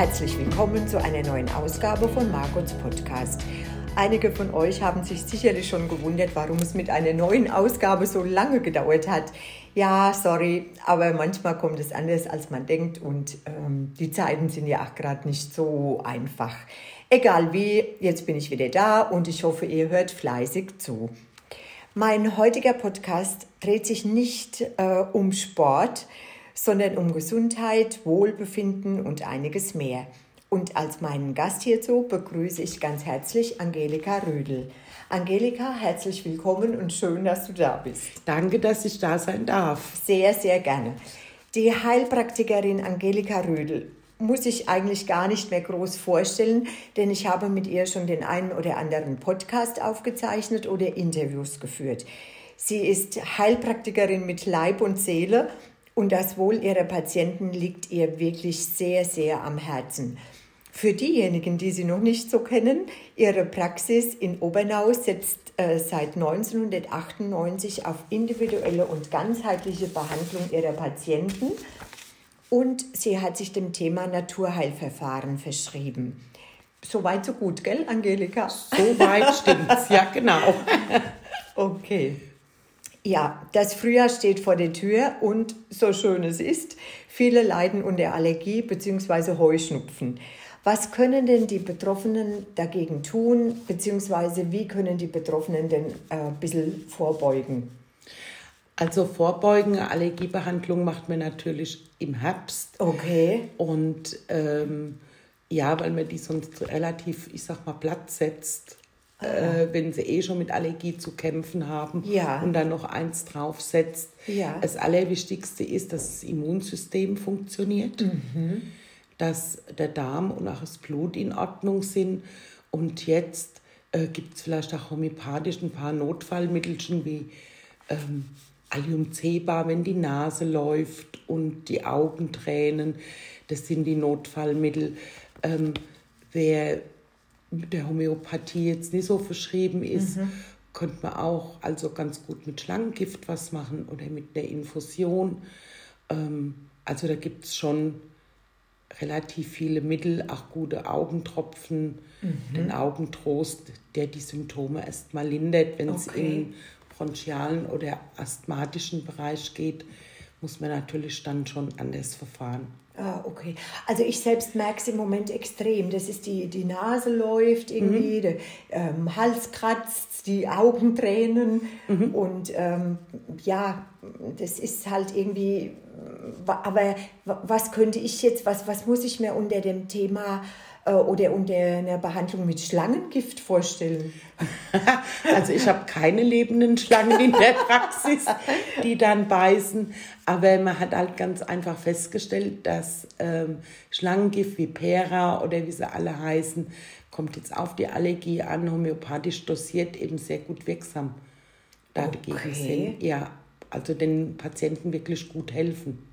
herzlich willkommen zu einer neuen Ausgabe von Margots Podcast. Einige von euch haben sich sicherlich schon gewundert, warum es mit einer neuen Ausgabe so lange gedauert hat. Ja, sorry, aber manchmal kommt es anders, als man denkt und ähm, die Zeiten sind ja auch gerade nicht so einfach. Egal wie, jetzt bin ich wieder da und ich hoffe, ihr hört fleißig zu. Mein heutiger Podcast dreht sich nicht äh, um Sport, sondern um Gesundheit, Wohlbefinden und einiges mehr. Und als meinen Gast hierzu begrüße ich ganz herzlich Angelika Rödel. Angelika, herzlich willkommen und schön, dass du da bist. Danke, dass ich da sein darf. Sehr, sehr gerne. Die Heilpraktikerin Angelika Rödel muss ich eigentlich gar nicht mehr groß vorstellen, denn ich habe mit ihr schon den einen oder anderen Podcast aufgezeichnet oder Interviews geführt. Sie ist Heilpraktikerin mit Leib und Seele und das Wohl ihrer Patienten liegt ihr wirklich sehr, sehr am Herzen. Für diejenigen, die sie noch nicht so kennen, ihre Praxis in Obernau setzt äh, seit 1998 auf individuelle und ganzheitliche Behandlung ihrer Patienten und sie hat sich dem Thema Naturheilverfahren verschrieben. So weit, so gut, gell, Angelika? So weit stimmt's, ja, genau. okay. Ja, das Frühjahr steht vor der Tür und so schön es ist, viele leiden unter Allergie bzw. Heuschnupfen. Was können denn die Betroffenen dagegen tun, beziehungsweise wie können die Betroffenen denn äh, ein bisschen vorbeugen? Also vorbeugen, Allergiebehandlung macht man natürlich im Herbst. Okay. Und ähm, ja, weil man die sonst relativ, ich sag mal, platt setzt äh, wenn sie eh schon mit Allergie zu kämpfen haben ja. und dann noch eins draufsetzt. Ja. Das Allerwichtigste ist, dass das Immunsystem funktioniert, mhm. dass der Darm und auch das Blut in Ordnung sind. Und jetzt äh, gibt es vielleicht auch homöopathisch ein paar Notfallmittelchen wie ähm, Alliumceba, wenn die Nase läuft und die Augen tränen. Das sind die Notfallmittel. Ähm, wer mit der Homöopathie jetzt nicht so verschrieben ist, mhm. könnte man auch also ganz gut mit Schlangengift was machen oder mit der Infusion. Ähm, also da gibt es schon relativ viele Mittel, auch gute Augentropfen, mhm. den Augentrost, der die Symptome erstmal lindert. Wenn es okay. im bronchialen oder asthmatischen Bereich geht, muss man natürlich dann schon anders verfahren. Ah, okay. Also ich selbst merke es im Moment extrem. Das ist die, die Nase läuft irgendwie, mhm. der ähm, Hals kratzt, die Augen tränen mhm. und ähm, ja, das ist halt irgendwie, aber was könnte ich jetzt, was, was muss ich mir unter dem Thema oder unter einer Behandlung mit Schlangengift vorstellen? Also ich habe keine lebenden Schlangen in der Praxis, die dann beißen. Aber man hat halt ganz einfach festgestellt, dass ähm, Schlangengift wie Pera oder wie sie alle heißen, kommt jetzt auf die Allergie an, homöopathisch dosiert, eben sehr gut wirksam dagegen okay. sind. Ja, also den Patienten wirklich gut helfen.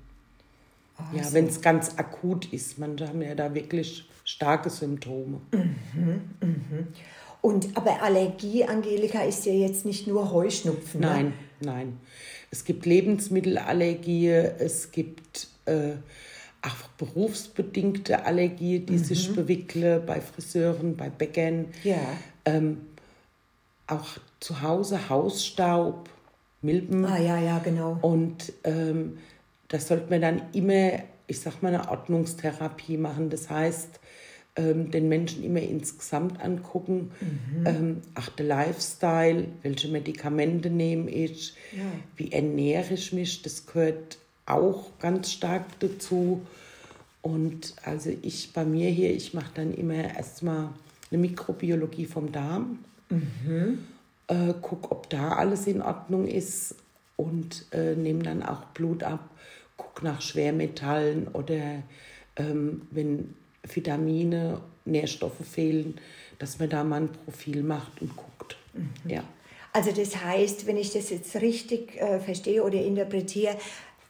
Oh, ja, wenn es ganz akut ist. Man haben ja da wirklich starke Symptome. Mhm, mhm. Und aber Allergie, Angelika, ist ja jetzt nicht nur Heuschnupfen. Ne? Nein, ne? nein. Es gibt Lebensmittelallergie, es gibt äh, auch berufsbedingte Allergie, die mhm. sich bewickle bei Friseuren, bei Bäckern. Ja. Ähm, auch zu Hause Hausstaub, Milben. Ah ja, ja, genau. Und ähm, das sollte man dann immer, ich sag mal, eine Ordnungstherapie machen. Das heißt, ähm, den Menschen immer insgesamt angucken. Mhm. Ähm, ach, der Lifestyle, welche Medikamente nehme ich, ja. wie ernähre ich mich, das gehört auch ganz stark dazu. Und also ich bei mir hier, ich mache dann immer erstmal eine Mikrobiologie vom Darm, mhm. äh, gucke, ob da alles in Ordnung ist und äh, nehme dann auch Blut ab, gucke nach Schwermetallen oder ähm, wenn Vitamine, Nährstoffe fehlen, dass man da mal ein Profil macht und guckt. Mhm. Ja. Also das heißt, wenn ich das jetzt richtig äh, verstehe oder interpretiere,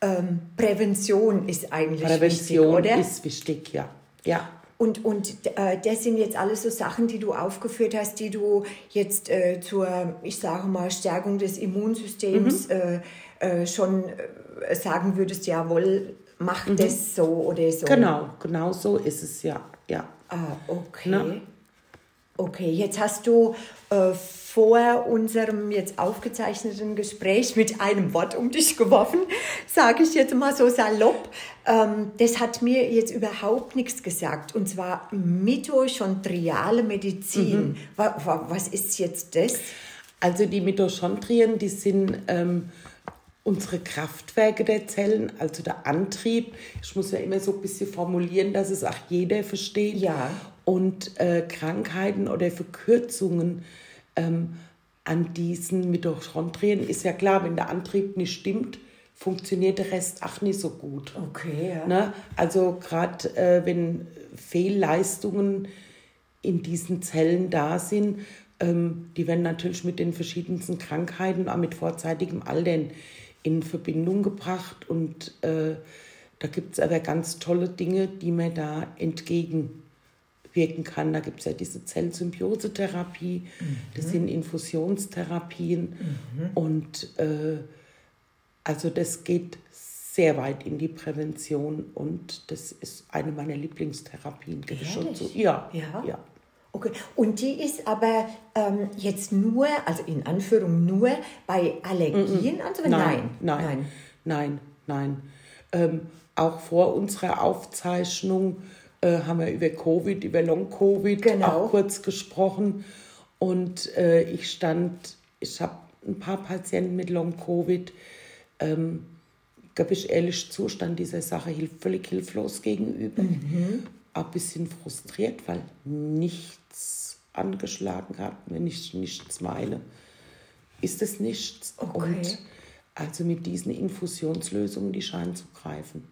ähm, Prävention ist eigentlich Prävention wichtig, oder? ist wichtig, ja. ja. Und, und äh, das sind jetzt alles so Sachen, die du aufgeführt hast, die du jetzt äh, zur, ich sage mal, Stärkung des Immunsystems mhm. äh, äh schon äh, sagen würdest, jawohl, macht das so oder so. Genau, genau so ist es ja. ja. Ah, okay. Ne? Okay, jetzt hast du äh, vor unserem jetzt aufgezeichneten Gespräch mit einem Wort um dich geworfen, sage ich jetzt mal so salopp. Ähm, das hat mir jetzt überhaupt nichts gesagt. Und zwar mitochondriale Medizin. Wa was ist jetzt das? Also die Mitochondrien, die sind ähm, unsere Kraftwerke der Zellen, also der Antrieb. Ich muss ja immer so ein bisschen formulieren, dass es auch jeder versteht. Ja. Und äh, Krankheiten oder Verkürzungen ähm, an diesen Mitochondrien ist ja klar, wenn der Antrieb nicht stimmt, funktioniert der Rest auch nicht so gut. Okay, ja. Ne? Also gerade äh, wenn Fehlleistungen in diesen Zellen da sind, ähm, die werden natürlich mit den verschiedensten Krankheiten, auch mit vorzeitigem Alter in, in Verbindung gebracht. Und äh, da gibt es aber ganz tolle Dinge, die man da entgegenwirken kann. Da gibt es ja diese Zellsymbiose-Therapie, das sind Infusionstherapien. Und äh, also das geht sehr weit in die Prävention und das ist eine meiner Lieblingstherapien. gebe ich schon zu. Ja, Ja? ja. Okay, und die ist aber ähm, jetzt nur, also in Anführung nur bei Allergien anzuwenden? Nein, nein, nein, nein. Ähm, auch vor unserer Aufzeichnung äh, haben wir über Covid, über Long-Covid Genau. auch kurz gesprochen. Und äh, ich stand, ich habe ein paar Patienten mit Long-Covid, ähm, gebe ich ehrlich zu, stand dieser Sache hilf völlig hilflos gegenüber. Auch ein bisschen frustriert, weil nichts angeschlagen hat, wenn ich nichts meine. Ist es nichts. Okay. Und also mit diesen Infusionslösungen, die scheinen zu greifen.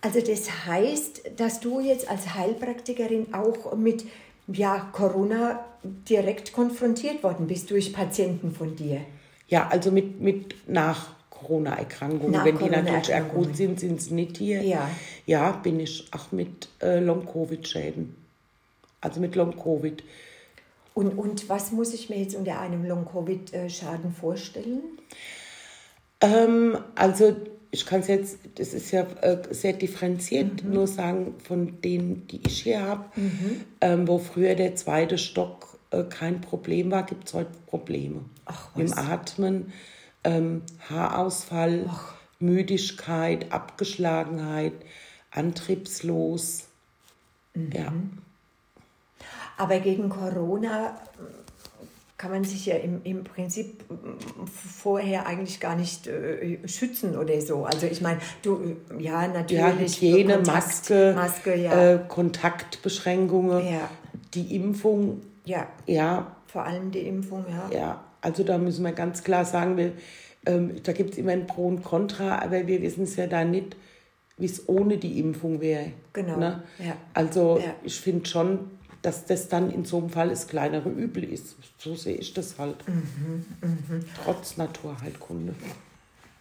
Also das heißt, dass du jetzt als Heilpraktikerin auch mit ja, Corona direkt konfrontiert worden bist durch Patienten von dir. Ja, also mit, mit nach Corona-Erkrankungen. Nach Wenn die natürlich akut sind, sind sie nicht hier. Ja. Ja, bin ich auch mit äh, Long-Covid-Schäden. Also mit Long-Covid. Und, und was muss ich mir jetzt unter einem Long-Covid-Schaden vorstellen? Ähm, also ich kann es jetzt, das ist ja äh, sehr differenziert, nur sagen, von denen, die ich hier habe, ähm, wo früher der zweite Stock äh, kein Problem war, gibt es heute Probleme. Ach, was? Atmen, ähm, Haarausfall, Müdigkeit, Abgeschlagenheit, antriebslos. Ja. Aber gegen Corona kann man sich ja im, im Prinzip äh, vorher eigentlich gar nicht äh, schützen oder so. Also ich meine, du, ja, natürlich. Ja, Hygiene, Kontakt- Maske, Maske, ja. äh, Kontaktbeschränkungen, Ja. die Impfung, ja, ja, vor allem die Impfung, ja. Ja, also da müssen wir ganz klar sagen, wir, ähm, da gibt es immer ein Pro und Contra, aber wir wissen es ja da nicht, wie es ohne die Impfung wäre. Genau, Ne? ja. Also Ja. ich finde schon, dass das dann in so einem Fall das kleinere Übel ist. So sehe ich das halt. Mhm, Trotz Naturheilkunde.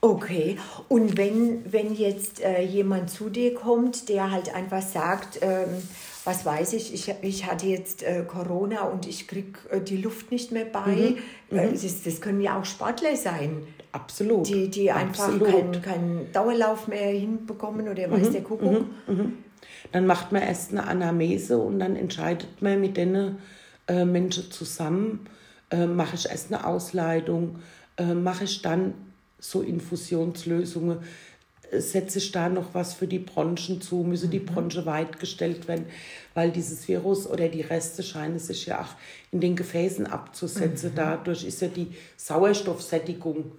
Okay, und wenn, wenn jetzt äh, jemand zu dir kommt, der halt einfach sagt, ähm, was weiß ich, ich, ich hatte jetzt äh, Corona und ich krieg äh, die Luft nicht mehr bei, Mhm, äh, das, ist, das können ja auch Sportler sein, Absolut. die, die einfach Absolut. keinen keinen Dauerlauf mehr hinbekommen oder Mhm, weiß der Kuckuck. Dann macht man erst eine Anamnese und dann entscheidet man mit den äh, Menschen zusammen, äh, mache ich erst eine Ausleitung, äh, mache ich dann so Infusionslösungen, setze ich da noch was für die Bronchen zu, müssen die Bronche weit gestellt werden, weil dieses Virus oder die Reste scheinen sich ja auch in den Gefäßen abzusetzen. Dadurch ist ja die Sauerstoffsättigung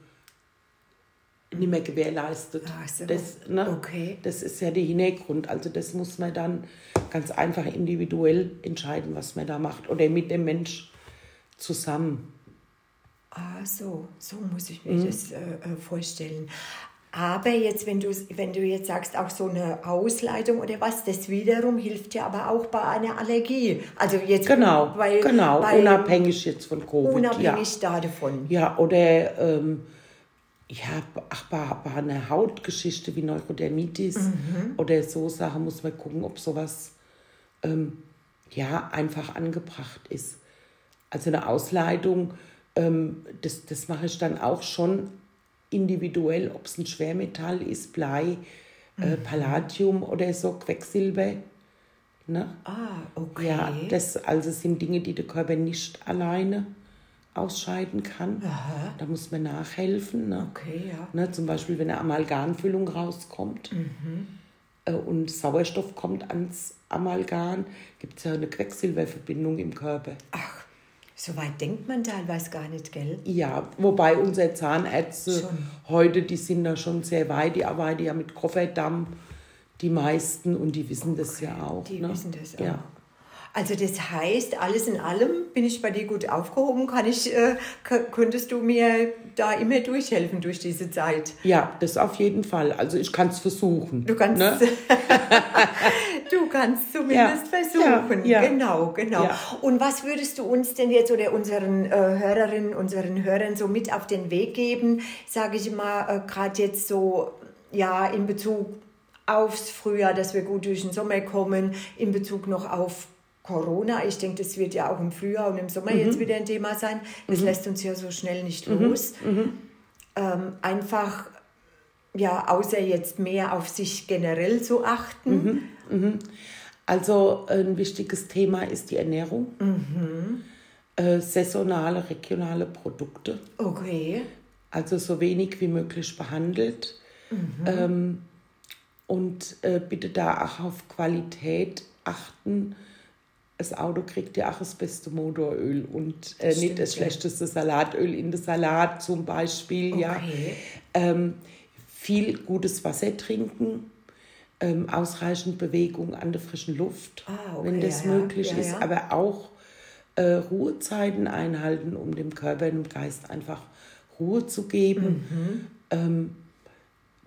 nicht mehr gewährleistet. Ach. Das, ne? Okay. Das ist ja der Hintergrund. Also das muss man dann ganz einfach individuell entscheiden, was man da macht. Oder mit dem Mensch zusammen. Ah, so, so muss ich Mhm. mir das äh, äh, vorstellen. Aber jetzt, wenn du, wenn du jetzt sagst, auch so eine Ausleitung oder was, das wiederum hilft ja aber auch bei einer Allergie. Also jetzt Genau, bei, genau. bei, unabhängig jetzt von Covid. unabhängig da davon. Ja, ja oder ähm, ja, ach, bei, bei einer Hautgeschichte wie Neurodermitis Mhm. oder so Sachen muss man gucken, ob sowas ähm, ja, einfach angebracht ist. Also eine Ausleitung, ähm, das, das mache ich dann auch schon individuell, ob es ein Schwermetall ist, Blei, äh, Palladium oder so, Quecksilber. Ne? Ah, okay. Ja, das also sind Dinge, die der Körper nicht alleine ausscheiden kann. Aha. Da muss man nachhelfen. Ne? Okay, ja. Ne, zum Beispiel, wenn eine Amalgamfüllung rauskommt äh, und Sauerstoff kommt ans Amalgam, gibt es ja eine Quecksilberverbindung im Körper. Ach, so weit denkt man teilweise gar nicht, gell? Ja, wobei unsere Zahnärzte Schon. heute, die sind da schon sehr weit, die arbeiten ja mit Kofferdamm, die meisten, und die wissen das ja auch. Die ne? wissen das auch. Ja. Also das heißt, alles in allem bin ich bei dir gut aufgehoben. Kann ich, äh, könntest du mir da immer durchhelfen durch diese Zeit? ja, das auf jeden Fall. Also ich kann es versuchen. Du kannst, Ne? du kannst zumindest Ja, versuchen. ja. Genau, genau. Ja. Und was würdest du uns denn jetzt oder unseren äh, Hörerinnen, unseren Hörern so mit auf den Weg geben, sage ich mal, äh, gerade jetzt so, ja, in Bezug aufs Frühjahr, dass wir gut durch den Sommer kommen, in Bezug noch auf Corona. Ich denke, das wird ja auch im Frühjahr und im Sommer Mhm. jetzt wieder ein Thema sein. Das lässt uns ja so schnell nicht los. Mhm. Ähm, einfach, ja, außer jetzt mehr auf sich generell zu achten. Also ein wichtiges Thema ist die Ernährung. Äh, saisonale, regionale Produkte. Okay. Also so wenig wie möglich behandelt. Ähm, und äh, bitte da auch auf Qualität achten. Das Auto kriegt ja auch das beste Motoröl und äh, Das nicht das stimmt, ja. schlechteste Salatöl in den Salat zum Beispiel. Ja. Okay. Ähm, viel gutes Wasser trinken, ähm, ausreichend Bewegung an der frischen Luft, Ah, okay, wenn das ja, ja. möglich Ja, ist, ja. aber auch äh, Ruhezeiten einhalten, um dem Körper und dem Geist einfach Ruhe zu geben. Mhm. Ähm,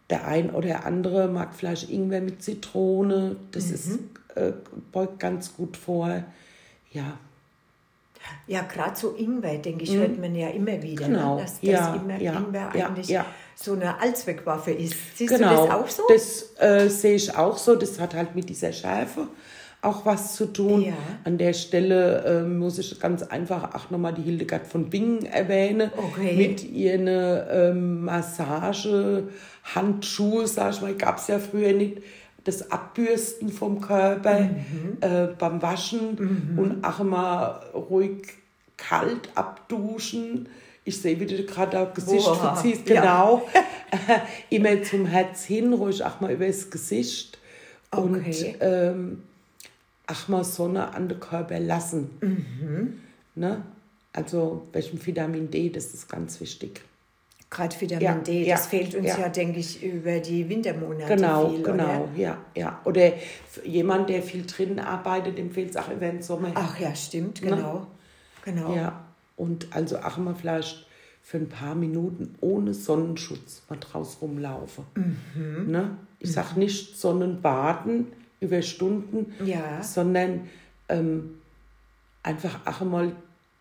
der ein oder andere mag vielleicht Ingwer mit Zitrone, das Mhm. ist, äh, beugt ganz gut vor. Ja, Ja, gerade so Ingwer, denke ich, hört man ja immer wieder, Mhm. Genau, ne? dass, dass ja, immer ja, Ingwer ja, eigentlich ja. so eine Allzweckwaffe ist. Siehst genau. du das auch so? Das äh, sehe ich auch so. Das hat halt mit dieser Schärfe auch was zu tun. Ja. An der Stelle äh, muss ich ganz einfach auch nochmal die Hildegard von Bingen erwähnen. Okay. Mit ihren ähm, Massage, Handschuhe, sag ich mal, gab es ja früher nicht. Das Abbürsten vom Körper Mhm. äh, beim Waschen und auch mal ruhig kalt abduschen. Ich sehe, wie du gerade das Gesicht Boah, verziehst. ja. Genau. Immer zum Herz hin, ruhig auch mal übers Gesicht. Okay. Und ähm, auch mal Sonne an den Körper lassen. Mhm. Ne? Also welchem Vitamin D, das ist ganz wichtig. Gerade Vitamin Ja, D, ja, das fehlt uns ja, ja. denke ich, über die Wintermonate Genau, viel, genau, Oder? ja, ja. Oder jemand, der viel drin arbeitet, dem fehlt es auch über den Sommer. Ach ja, stimmt, genau. Genau. Ja, und also auch mal vielleicht für ein paar Minuten ohne Sonnenschutz mal draus rumlaufen. Mhm. Ne? Ich sag nicht Sonnenbaden über Stunden, Ja. sondern ähm, einfach auch mal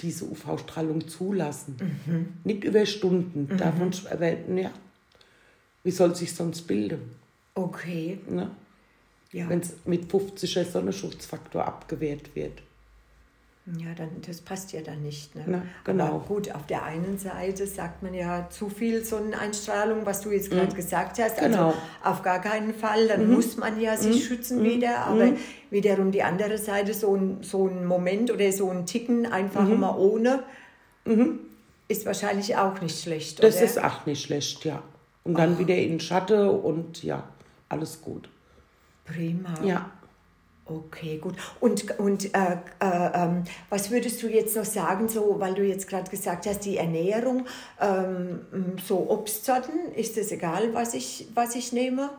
diese UV-Strahlung zulassen. Mhm. Nicht über Stunden. Davon, aber, ja, wie soll sich sonst bilden? Okay. Ne? Ja. Wenn es mit 50er Sonnenschutzfaktor abgewehrt wird. Ja, dann, das passt ja dann nicht. Ne? Na, genau. Aber gut, auf der einen Seite sagt man ja zu viel Sonneneinstrahlung, was du jetzt gerade gesagt hast. Genau. Mhm. Also auf gar keinen Fall, dann muss man ja sich schützen wieder. Aber wiederum die andere Seite, so ein, so ein Moment oder so ein Ticken einfach Mhm. mal ohne, ist wahrscheinlich auch nicht schlecht. Das oder? ist auch nicht schlecht, ja. Und dann wieder in Schatten und ja, alles gut. prima. Ja. Okay, gut. Und, und äh, äh, ähm, was würdest du jetzt noch sagen, so, weil du jetzt gerade gesagt hast, die Ernährung, ähm, so Obstsorten, ist es egal, was ich, was ich nehme?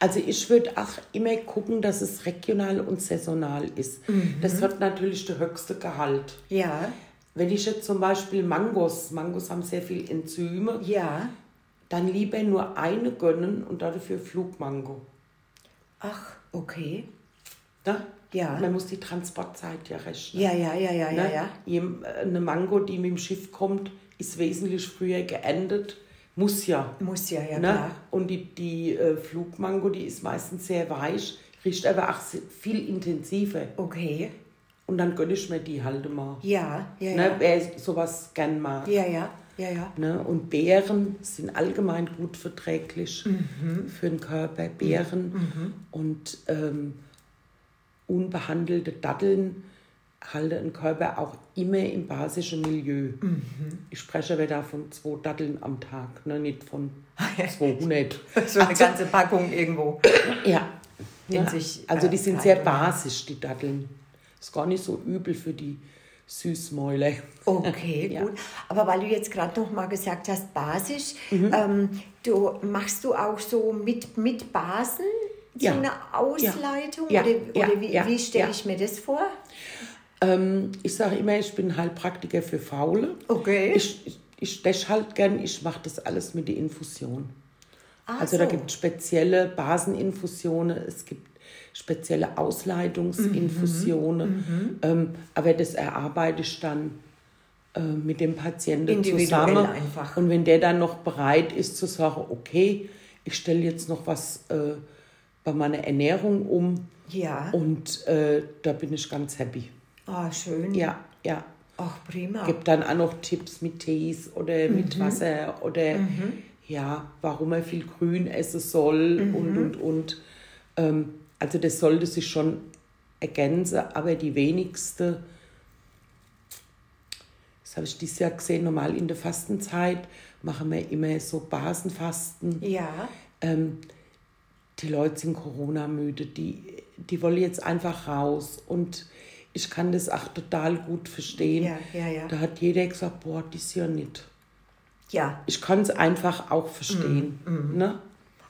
Also ich würde auch immer gucken, dass es regional und saisonal ist. Das hat natürlich der höchste Gehalt. Ja, Wenn ich jetzt zum Beispiel Mangos, Mangos haben sehr viel Enzyme, ja. dann lieber nur eine gönnen und dafür Flugmango. Ach, okay. Ne? Ja. Man muss die Transportzeit ja rechnen. Ja, ja, ja, ja, ja, Ne? ja. Jem- Eine Mango, die mit dem Schiff kommt, ist wesentlich früher geendet. Muss ja. Muss ja, ja, ne? klar. Und die, die äh, Flugmango, die ist meistens sehr weich, riecht aber auch viel intensiver. Okay. Und dann gönne ich mir die halt mal. Ja, ja, Ne? ja. Wer sowas gern mag. Ja, ja, ja, ja, ja. Ne? Und Beeren sind allgemein gut verträglich mhm. für den Körper. Beeren mhm. und ähm, unbehandelte Datteln halten den Körper auch immer im basischen Milieu. Mhm. Ich spreche aber da von zwei Datteln am Tag, ne? nicht von 200. so eine also, ganze Packung irgendwo. Ja. ja. Sich, also die sind sehr basisch, die Datteln. Ist gar nicht so übel für die Süßmäule. Okay, ja. gut. Aber weil du jetzt gerade noch mal gesagt hast, basisch, mhm. ähm, du machst du auch so mit, mit Basen so ja. eine Ausleitung? Ja. Oder, oder wie, wie stelle ich mir das vor? Ähm, ich sage immer, ich bin Heilpraktiker für Faule. Okay. Ich, ich, ich steche halt gern, ich mache das alles mit der Infusion. Ah, also so. da gibt es spezielle Baseninfusionen, es gibt spezielle Ausleitungsinfusionen. Mhm, mhm. Ähm, aber das erarbeite ich dann äh, mit dem Patienten zusammen. Einfach. Und wenn der dann noch bereit ist zu sagen, okay, ich stelle jetzt noch was äh, bei meiner Ernährung um. Ja. Und äh, da bin ich ganz happy. Ah, schön. Ja, ja. Ach, prima. Gibt dann auch noch Tipps mit Tees oder mhm. mit Wasser oder mhm. ja, warum man viel Grün essen soll mhm. und und und. Ähm, also das sollte sich schon ergänzen, aber die wenigste, das habe ich dieses Jahr gesehen, normal in der Fastenzeit machen wir immer so Basenfasten. Ja. Ähm, die Leute sind Corona-müde, die, die wollen jetzt einfach raus und ich kann das auch total gut verstehen. Ja, ja, ja. Da hat jeder gesagt, boah, das ja nicht. Ja. Ich kann es einfach auch verstehen. Mm, mm. Ne?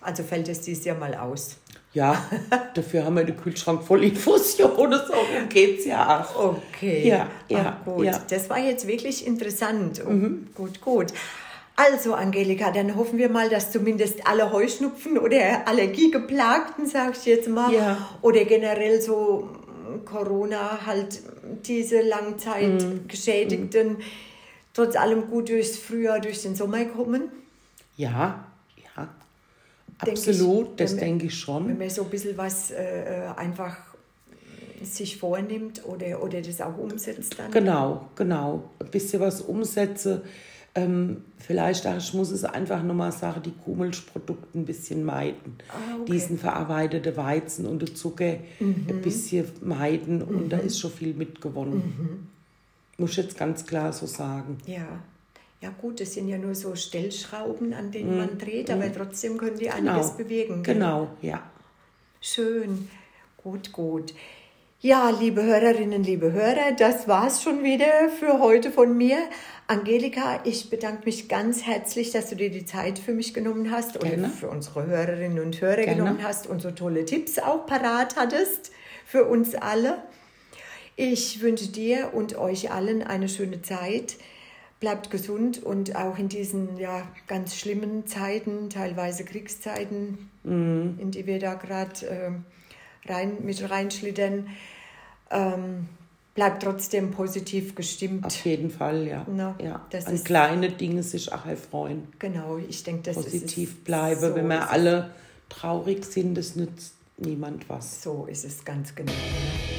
Also fällt es dieses Jahr mal aus. Ja, dafür haben wir den Kühlschrank voll Infusion. So geht es ja auch. Okay. Ja, ja, Ach, gut. Ja. Das war jetzt wirklich interessant. Mhm. Gut, gut. Also, Angelika, dann hoffen wir mal, dass zumindest alle Heuschnupfen oder Allergiegeplagten, sag ich jetzt mal, ja. oder generell so Corona, halt diese Langzeitgeschädigten, mhm. trotz allem gut durchs Frühjahr, durch den Sommer kommen? Ja, Absolut, ich, das denke ich schon. Wenn man so ein bisschen was äh, äh, einfach sich vornimmt oder, oder das auch umsetzt dann. Genau, genau. Ein bisschen was umsetze. Ähm, vielleicht auch, ich muss es einfach nochmal sagen, die Kuhmilchprodukte ein bisschen meiden. Ah, okay. Diesen verarbeiteten Weizen und den Zucker mhm. ein bisschen meiden mhm. und da mhm. ist schon viel mitgewonnen. Mhm. Muss ich jetzt ganz klar so sagen. Ja. Ja gut, das sind ja nur so Stellschrauben, an denen mm. man dreht, aber mm. trotzdem können die einiges genau. bewegen. Genau, ja. Schön, gut, gut. Ja, liebe Hörerinnen, liebe Hörer, das war's schon wieder für heute von mir. Angelika, ich bedanke mich ganz herzlich, dass du dir die Zeit für mich genommen hast Gerne. und für unsere Hörerinnen und Hörer Gerne. genommen hast und so tolle Tipps auch parat hattest für uns alle. Ich wünsche dir und euch allen eine schöne Zeit bleibt gesund und auch in diesen ja, ganz schlimmen Zeiten, teilweise Kriegszeiten, mhm. in die wir da gerade äh, rein, mit reinschlittern, ähm, bleibt trotzdem positiv gestimmt. Auf jeden Fall, ja. Na, ja. An ist, kleine Dinge sich auch erfreuen. Genau, ich denke, das positiv ist Positiv bleiben, so wenn wir alle traurig sind, das nützt niemand was. So ist es ganz genau.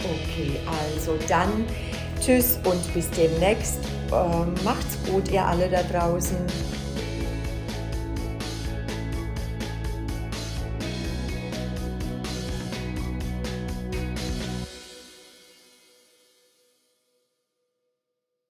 Okay, also dann tschüss und bis demnächst. Ähm, macht's gut, ihr alle da draußen.